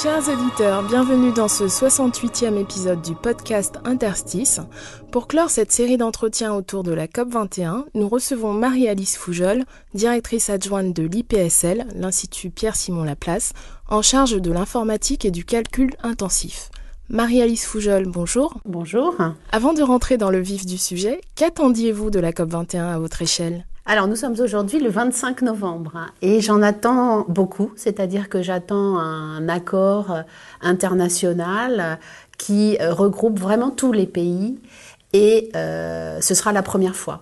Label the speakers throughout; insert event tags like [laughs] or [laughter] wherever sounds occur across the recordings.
Speaker 1: Chers auditeurs, bienvenue dans ce 68e épisode du podcast Interstice. Pour clore cette série d'entretiens autour de la COP21, nous recevons Marie-Alice Foujol, directrice adjointe de l'IPSL, l'Institut Pierre-Simon Laplace, en charge de l'informatique et du calcul intensif. Marie-Alice Foujol, bonjour.
Speaker 2: Bonjour.
Speaker 1: Avant de rentrer dans le vif du sujet, qu'attendiez-vous de la COP21 à votre échelle?
Speaker 2: Alors nous sommes aujourd'hui le 25 novembre hein, et j'en attends beaucoup, c'est-à-dire que j'attends un accord euh, international euh, qui euh, regroupe vraiment tous les pays et ce sera la première fois.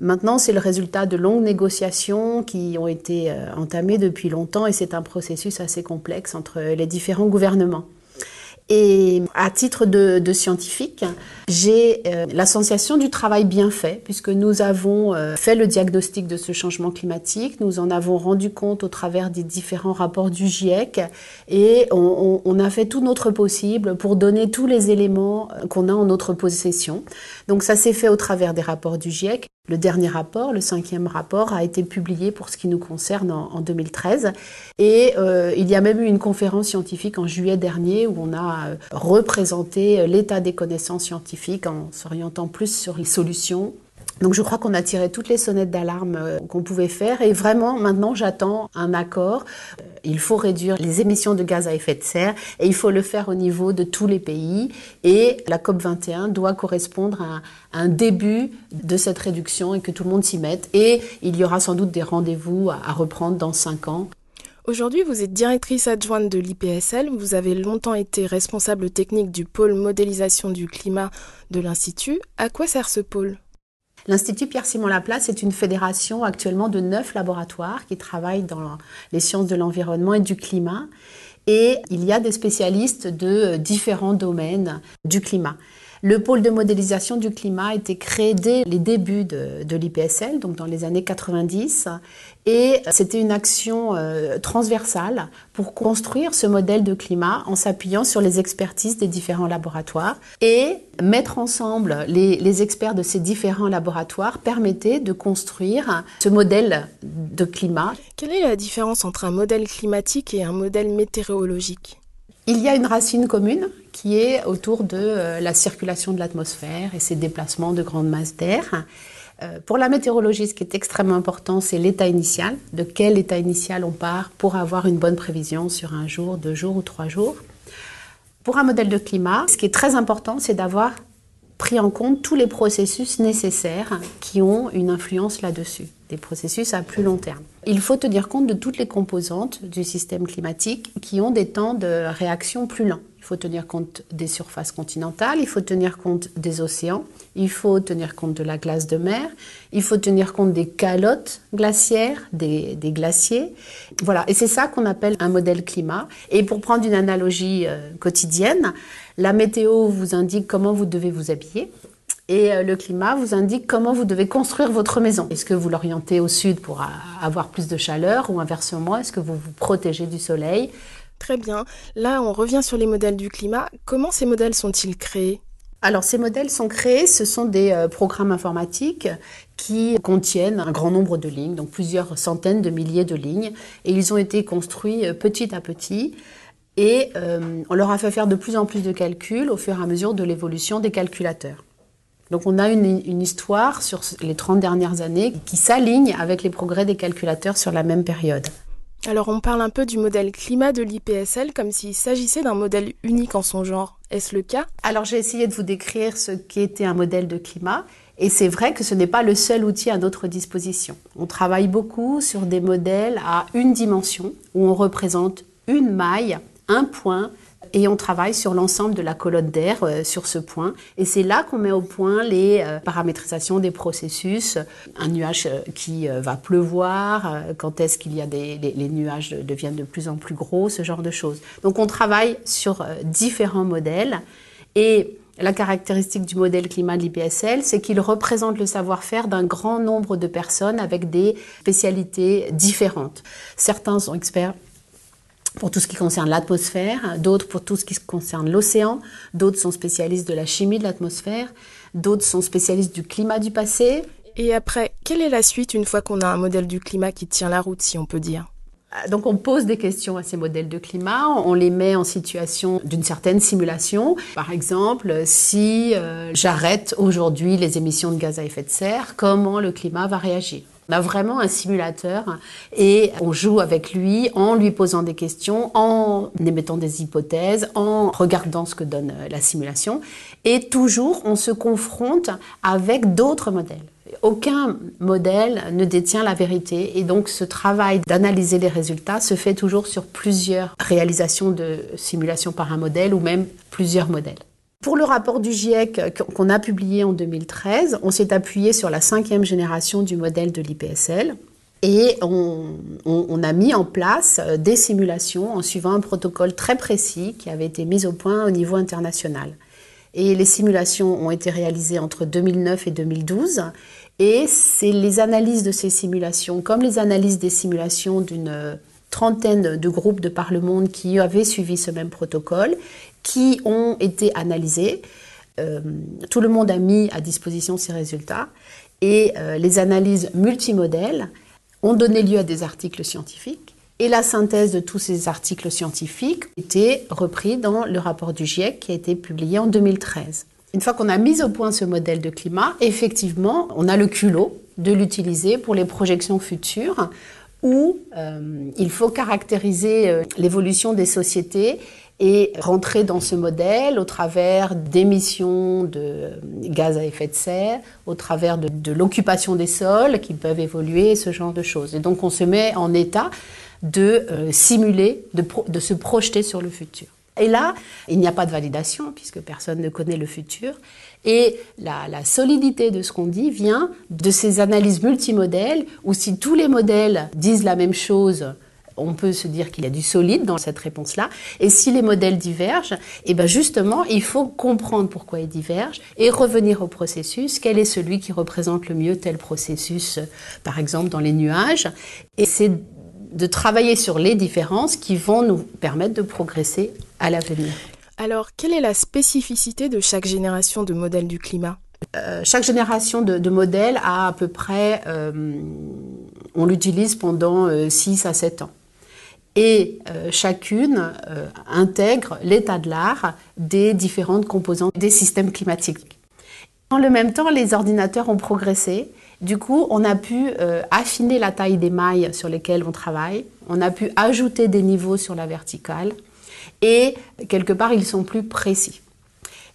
Speaker 2: Maintenant, c'est le résultat de longues négociations qui ont été entamées depuis longtemps et c'est un processus assez complexe entre les différents gouvernements. Et à titre de scientifique, j'ai euh, la sensation du travail bien fait, puisque nous avons euh, fait le diagnostic de ce changement climatique, nous en avons rendu compte au travers des différents rapports du GIEC, et on, a fait tout notre possible pour donner tous les éléments euh, qu'on a en notre possession. Donc ça s'est fait au travers des rapports du GIEC. Le dernier rapport, le cinquième rapport, a été publié pour ce qui nous concerne en, en 2013. Et euh, il y a même eu une conférence scientifique en juillet dernier où on a représenté l'état des connaissances scientifiques en s'orientant plus sur les solutions. Donc je crois qu'on a tiré toutes les sonnettes d'alarme euh, qu'on pouvait faire et vraiment maintenant j'attends un accord. Euh, Il faut réduire les émissions de gaz à effet de serre et il faut le faire au niveau de tous les pays et la COP 21 doit correspondre à un début de cette réduction et que tout le monde s'y mette et il y aura sans doute des rendez-vous à à reprendre dans cinq ans
Speaker 1: Aujourd'hui, vous êtes directrice adjointe de l'IPSL. Vous avez longtemps été responsable technique du pôle modélisation du climat de l'Institut. À quoi sert ce pôle?
Speaker 2: L'Institut Pierre-Simon Laplace est une fédération actuellement de neuf laboratoires qui travaillent dans les sciences de l'environnement et du climat. Et il y a des spécialistes de différents domaines du climat. Le pôle de modélisation du climat a été créé dès les débuts de, de l'IPSL, donc dans les années 90, et c'était une action euh, transversale pour construire ce modèle de climat en s'appuyant sur les expertises des différents laboratoires et mettre ensemble les, les experts de ces différents laboratoires permettait de construire ce modèle de climat
Speaker 1: Quelle est la différence entre un modèle climatique et un modèle météorologique?
Speaker 2: Il y a une racine commune qui est autour de euh, la circulation de l'atmosphère et ses déplacements de grandes masses d'air. Euh, Pour la météorologie, ce qui est extrêmement important, c'est l'état initial. De quel état initial on part pour avoir une bonne prévision sur un jour, deux jours ou trois jours. Pour un modèle de climat, ce qui est très important, c'est d'avoir pris en compte tous les processus nécessaires qui ont une influence là-dessus, des processus à plus long terme. Il faut tenir compte de toutes les composantes du système climatique qui ont des temps de réaction plus lents. Il faut tenir compte des surfaces continentales, il faut tenir compte des océans, il faut tenir compte de la glace de mer, il faut tenir compte des calottes glaciaires, des, glaciers. Voilà, et c'est ça qu'on appelle un modèle climat. Et pour prendre une analogie euh, quotidienne, la météo vous indique comment vous devez vous habiller. Et euh, le climat vous indique comment vous devez construire votre maison. Est-ce que vous l'orientez au sud pour avoir plus de chaleur ou inversement, est-ce que vous vous protégez du soleil?
Speaker 1: Très bien. Là, on revient sur les modèles du climat. Comment ces modèles sont-ils créés?
Speaker 2: Alors ces modèles sont créés, ce sont des euh, programmes informatiques qui contiennent un grand nombre de lignes, donc plusieurs centaines de milliers de lignes, et ils ont été construits euh, petit à petit. Et euh, on leur a fait faire de plus en plus de calculs au fur et à mesure de l'évolution des calculateurs. Donc on a une, une histoire sur les 30 dernières années qui s'aligne avec les progrès des calculateurs sur la même période.
Speaker 1: Alors, on parle un peu du modèle climat de l'IPSL comme s'il s'agissait d'un modèle unique en son genre. Est-ce le cas?
Speaker 2: Alors j'ai essayé de vous décrire ce qu'était un modèle de climat. Et c'est vrai que ce n'est pas le seul outil à notre disposition. On travaille beaucoup sur des modèles à une dimension, où on représente une maille, un point, et on travaille sur l'ensemble de la colonne d'air euh, sur ce point. Et c'est là qu'on met au point les euh, paramétrisations des processus, un nuage euh, qui va pleuvoir, quand est-ce qu'il y a des les, les nuages deviennent de plus en plus gros, ce genre de choses. Donc on travaille sur différents modèles et la caractéristique du modèle climat de l'IPSL, c'est qu'il représente le savoir-faire d'un grand nombre de personnes avec des spécialités différentes. Certains sont experts pour tout ce qui concerne l'atmosphère, d'autres pour tout ce qui concerne l'océan, d'autres sont spécialistes de la chimie de l'atmosphère, d'autres sont spécialistes du climat du passé.
Speaker 1: Et après, quelle est la suite une fois qu'on a un modèle du climat qui tient la route, si on peut dire?
Speaker 2: Donc on pose des questions à ces modèles de climat, on les met en situation d'une certaine simulation. Par exemple, si euh, j'arrête aujourd'hui les émissions de gaz à effet de serre, comment le climat va réagir? On a vraiment un simulateur et on joue avec lui en lui posant des questions, en émettant des hypothèses, en regardant ce que donne euh, la simulation. Et toujours, on se confronte avec d'autres modèles. Aucun modèle ne détient la vérité et donc ce travail d'analyser les résultats se fait toujours sur plusieurs réalisations de simulation par un modèle ou même plusieurs modèles. Pour le rapport du GIEC qu'on a publié en 2013, on s'est appuyé sur la cinquième génération du modèle de l'IPSL et on, a mis en place euh, des simulations en suivant un protocole très précis qui avait été mis au point au niveau international. Et les simulations ont été réalisées entre 2009 et 2012. Et c'est les analyses de ces simulations, comme les analyses des simulations d'une trentaine de groupes de par le monde qui avaient suivi ce même protocole qui ont été analysés. Euh, tout le monde a mis à disposition ces résultats et euh, les analyses multimodèles ont donné lieu à des articles scientifiques et la synthèse de tous ces articles scientifiques était repris dans le rapport du GIEC qui a été publié en 2013. Une fois qu'on a mis au point ce modèle de climat, effectivement, on a le culot de l'utiliser pour les projections futures où euh, il faut caractériser l'évolution des sociétés et rentrer dans ce modèle au travers d'émissions de gaz à effet de serre, au travers de, l'occupation des sols qui peuvent évoluer, ce genre de choses. Et donc on se met en état de euh, simuler, de, de se projeter sur le futur. Et là, il n'y a pas de validation puisque personne ne connaît le futur. Et la, solidité de ce qu'on dit vient de ces analyses multimodèles où si tous les modèles disent la même chose, on peut se dire qu'il y a du solide dans cette réponse-là. Et si les modèles divergent, eh ben justement, il faut comprendre pourquoi ils divergent et revenir au processus. Quel est celui qui représente le mieux tel processus, par exemple dans les nuages? Et c'est de travailler sur les différences qui vont nous permettre de progresser à l'avenir.
Speaker 1: Alors, quelle est la spécificité de chaque génération de modèles du climat?
Speaker 2: Euh, chaque génération de, modèles a à peu près, euh, on l'utilise pendant 6 euh, à 7 ans et euh, chacune euh, intègre l'état de l'art des différentes composantes des systèmes climatiques. En le même temps, les ordinateurs ont progressé. Du coup, on a pu euh, affiner la taille des mailles sur lesquelles on travaille. On a pu ajouter des niveaux sur la verticale. Et quelque part, ils sont plus précis.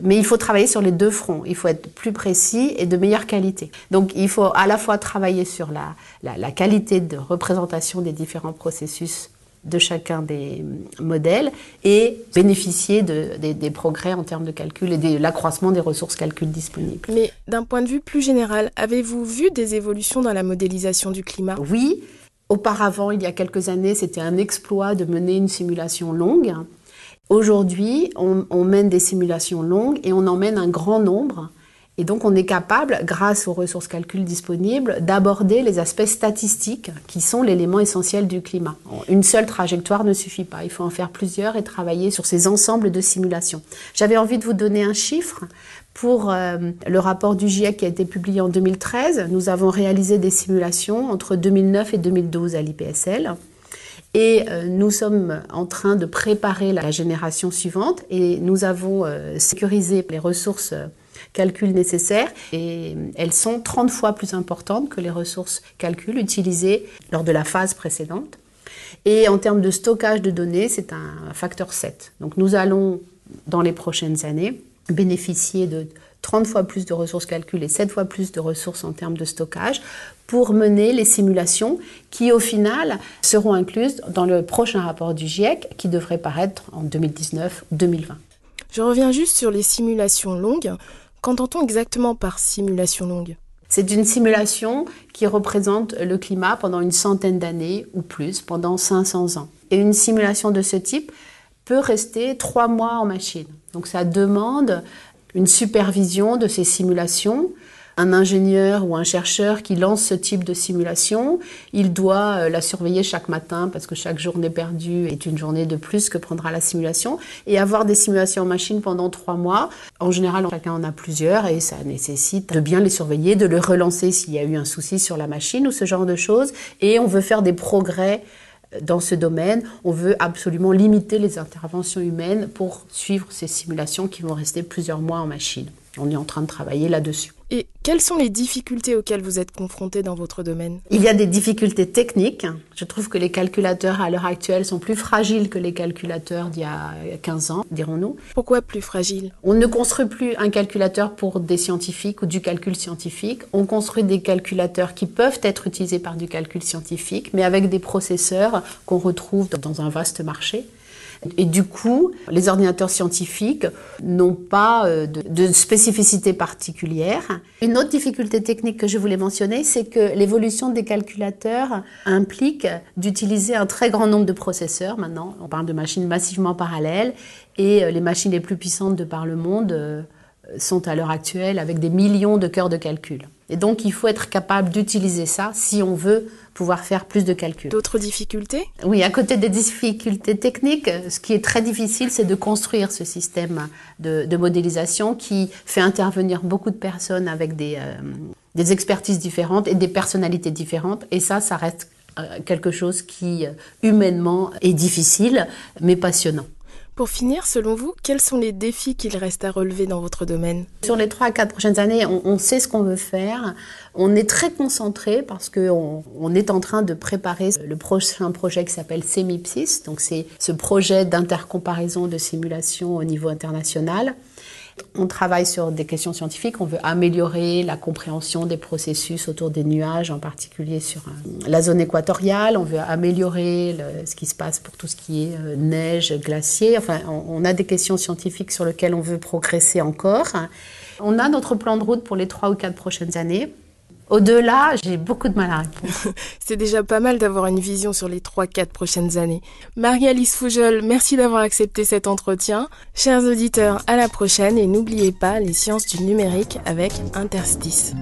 Speaker 2: Mais il faut travailler sur les deux fronts. Il faut être plus précis et de meilleure qualité. Donc il faut à la fois travailler sur la, la qualité de représentation des différents processus de chacun des modèles et bénéficier des, progrès en termes de calcul et de l'accroissement des ressources calcul disponibles.
Speaker 1: Mais d'un point de vue plus général, avez-vous vu des évolutions dans la modélisation du climat?
Speaker 2: Oui. Auparavant, il y a quelques années, c'était un exploit de mener une simulation longue. Aujourd'hui, on mène des simulations longues et on en mène un grand nombre et donc on est capable, grâce aux ressources calcul disponibles, d'aborder les aspects statistiques qui sont l'élément essentiel du climat. Une seule trajectoire ne suffit pas, il faut en faire plusieurs et travailler sur ces ensembles de simulations. J'avais envie de vous donner un chiffre. Pour euh, le rapport du GIEC qui a été publié en 2013, nous avons réalisé des simulations entre 2009 et 2012 à l'IPSL. Et euh, nous sommes en train de préparer la génération suivante et nous avons euh, sécurisé les ressources calculs nécessaires et elles sont 30 fois plus importantes que les ressources calcul utilisées lors de la phase précédente. Et en termes de stockage de données, c'est un facteur 7. Donc nous allons, dans les prochaines années, bénéficier de 30 fois plus de ressources calcul et 7 fois plus de ressources en termes de stockage pour mener les simulations qui, au final, seront incluses dans le prochain rapport du GIEC qui devrait paraître en 2019-2020.
Speaker 1: Je reviens juste sur les simulations longues. Qu'entend-on exactement par simulation longue?
Speaker 2: C'est une simulation qui représente le climat pendant une centaine d'années ou plus, pendant 500 ans. Et une simulation de ce type peut rester trois mois en machine. Donc ça demande une supervision de ces simulations un ingénieur ou un chercheur qui lance ce type de simulation, il doit euh, la surveiller chaque matin parce que chaque journée perdue est une journée de plus que prendra la simulation et avoir des simulations en machine pendant trois mois. En général, chacun en a plusieurs et ça nécessite de bien les surveiller, de le relancer s'il y a eu un souci sur la machine ou ce genre de choses. Et on veut faire des progrès dans ce domaine. On veut absolument limiter les interventions humaines pour suivre ces simulations qui vont rester plusieurs mois en machine. On est en train de travailler là-dessus.
Speaker 1: Et quelles sont les difficultés auxquelles vous êtes confrontés dans votre domaine?
Speaker 2: Il y a des difficultés techniques. Je trouve que les calculateurs à l'heure actuelle sont plus fragiles que les calculateurs d'il y a 15 ans, dirons-nous.
Speaker 1: Pourquoi plus fragiles?
Speaker 2: On ne construit plus un calculateur pour des scientifiques ou du calcul scientifique. On construit des calculateurs qui peuvent être utilisés par du calcul scientifique, mais avec des processeurs qu'on retrouve dans un vaste marché. Et du coup, les ordinateurs scientifiques n'ont pas euh, de, spécificité particulière. Une autre difficulté technique que je voulais mentionner, c'est que l'évolution des calculateurs implique d'utiliser un très grand nombre de processeurs. Maintenant, on parle de machines massivement parallèles et euh, les machines les plus puissantes de par le monde euh, sont à l'heure actuelle avec des millions de cœurs de calcul. Et donc, il faut être capable d'utiliser ça si on veut pouvoir faire plus de calculs.
Speaker 1: D'autres difficultés?
Speaker 2: Oui, à côté des difficultés techniques, ce qui est très difficile, c'est de construire ce système de, de, modélisation qui fait intervenir beaucoup de personnes avec des, euh, des expertises différentes et des personnalités différentes. Et ça, ça reste euh, quelque chose qui, euh, humainement, est difficile, mais passionnant.
Speaker 1: Pour finir, selon vous, quels sont les défis qu'il reste à relever dans votre domaine?
Speaker 2: Sur les trois à quatre prochaines années, on, sait ce qu'on veut faire. On est très concentré parce qu'on on est en train de préparer le prochain projet qui s'appelle Semipsis. Donc c'est ce projet d'intercomparaison de simulation au niveau international. On travaille sur des questions scientifiques, on veut améliorer la compréhension des processus autour des nuages, en particulier sur euh, la zone équatoriale, on veut améliorer ce qui se passe pour tout ce qui est euh, neige, glacier. Enfin, on a des questions scientifiques sur lesquelles on veut progresser encore. On a notre plan de route pour les trois ou quatre prochaines années. Au-delà, j'ai beaucoup de mal à répondre. [laughs]
Speaker 1: C'est déjà pas mal d'avoir une vision sur les 3-4 prochaines années. Marie-Alice Foujol, merci d'avoir accepté cet entretien. Chers auditeurs, à la prochaine et n'oubliez pas les sciences du numérique avec Interstice.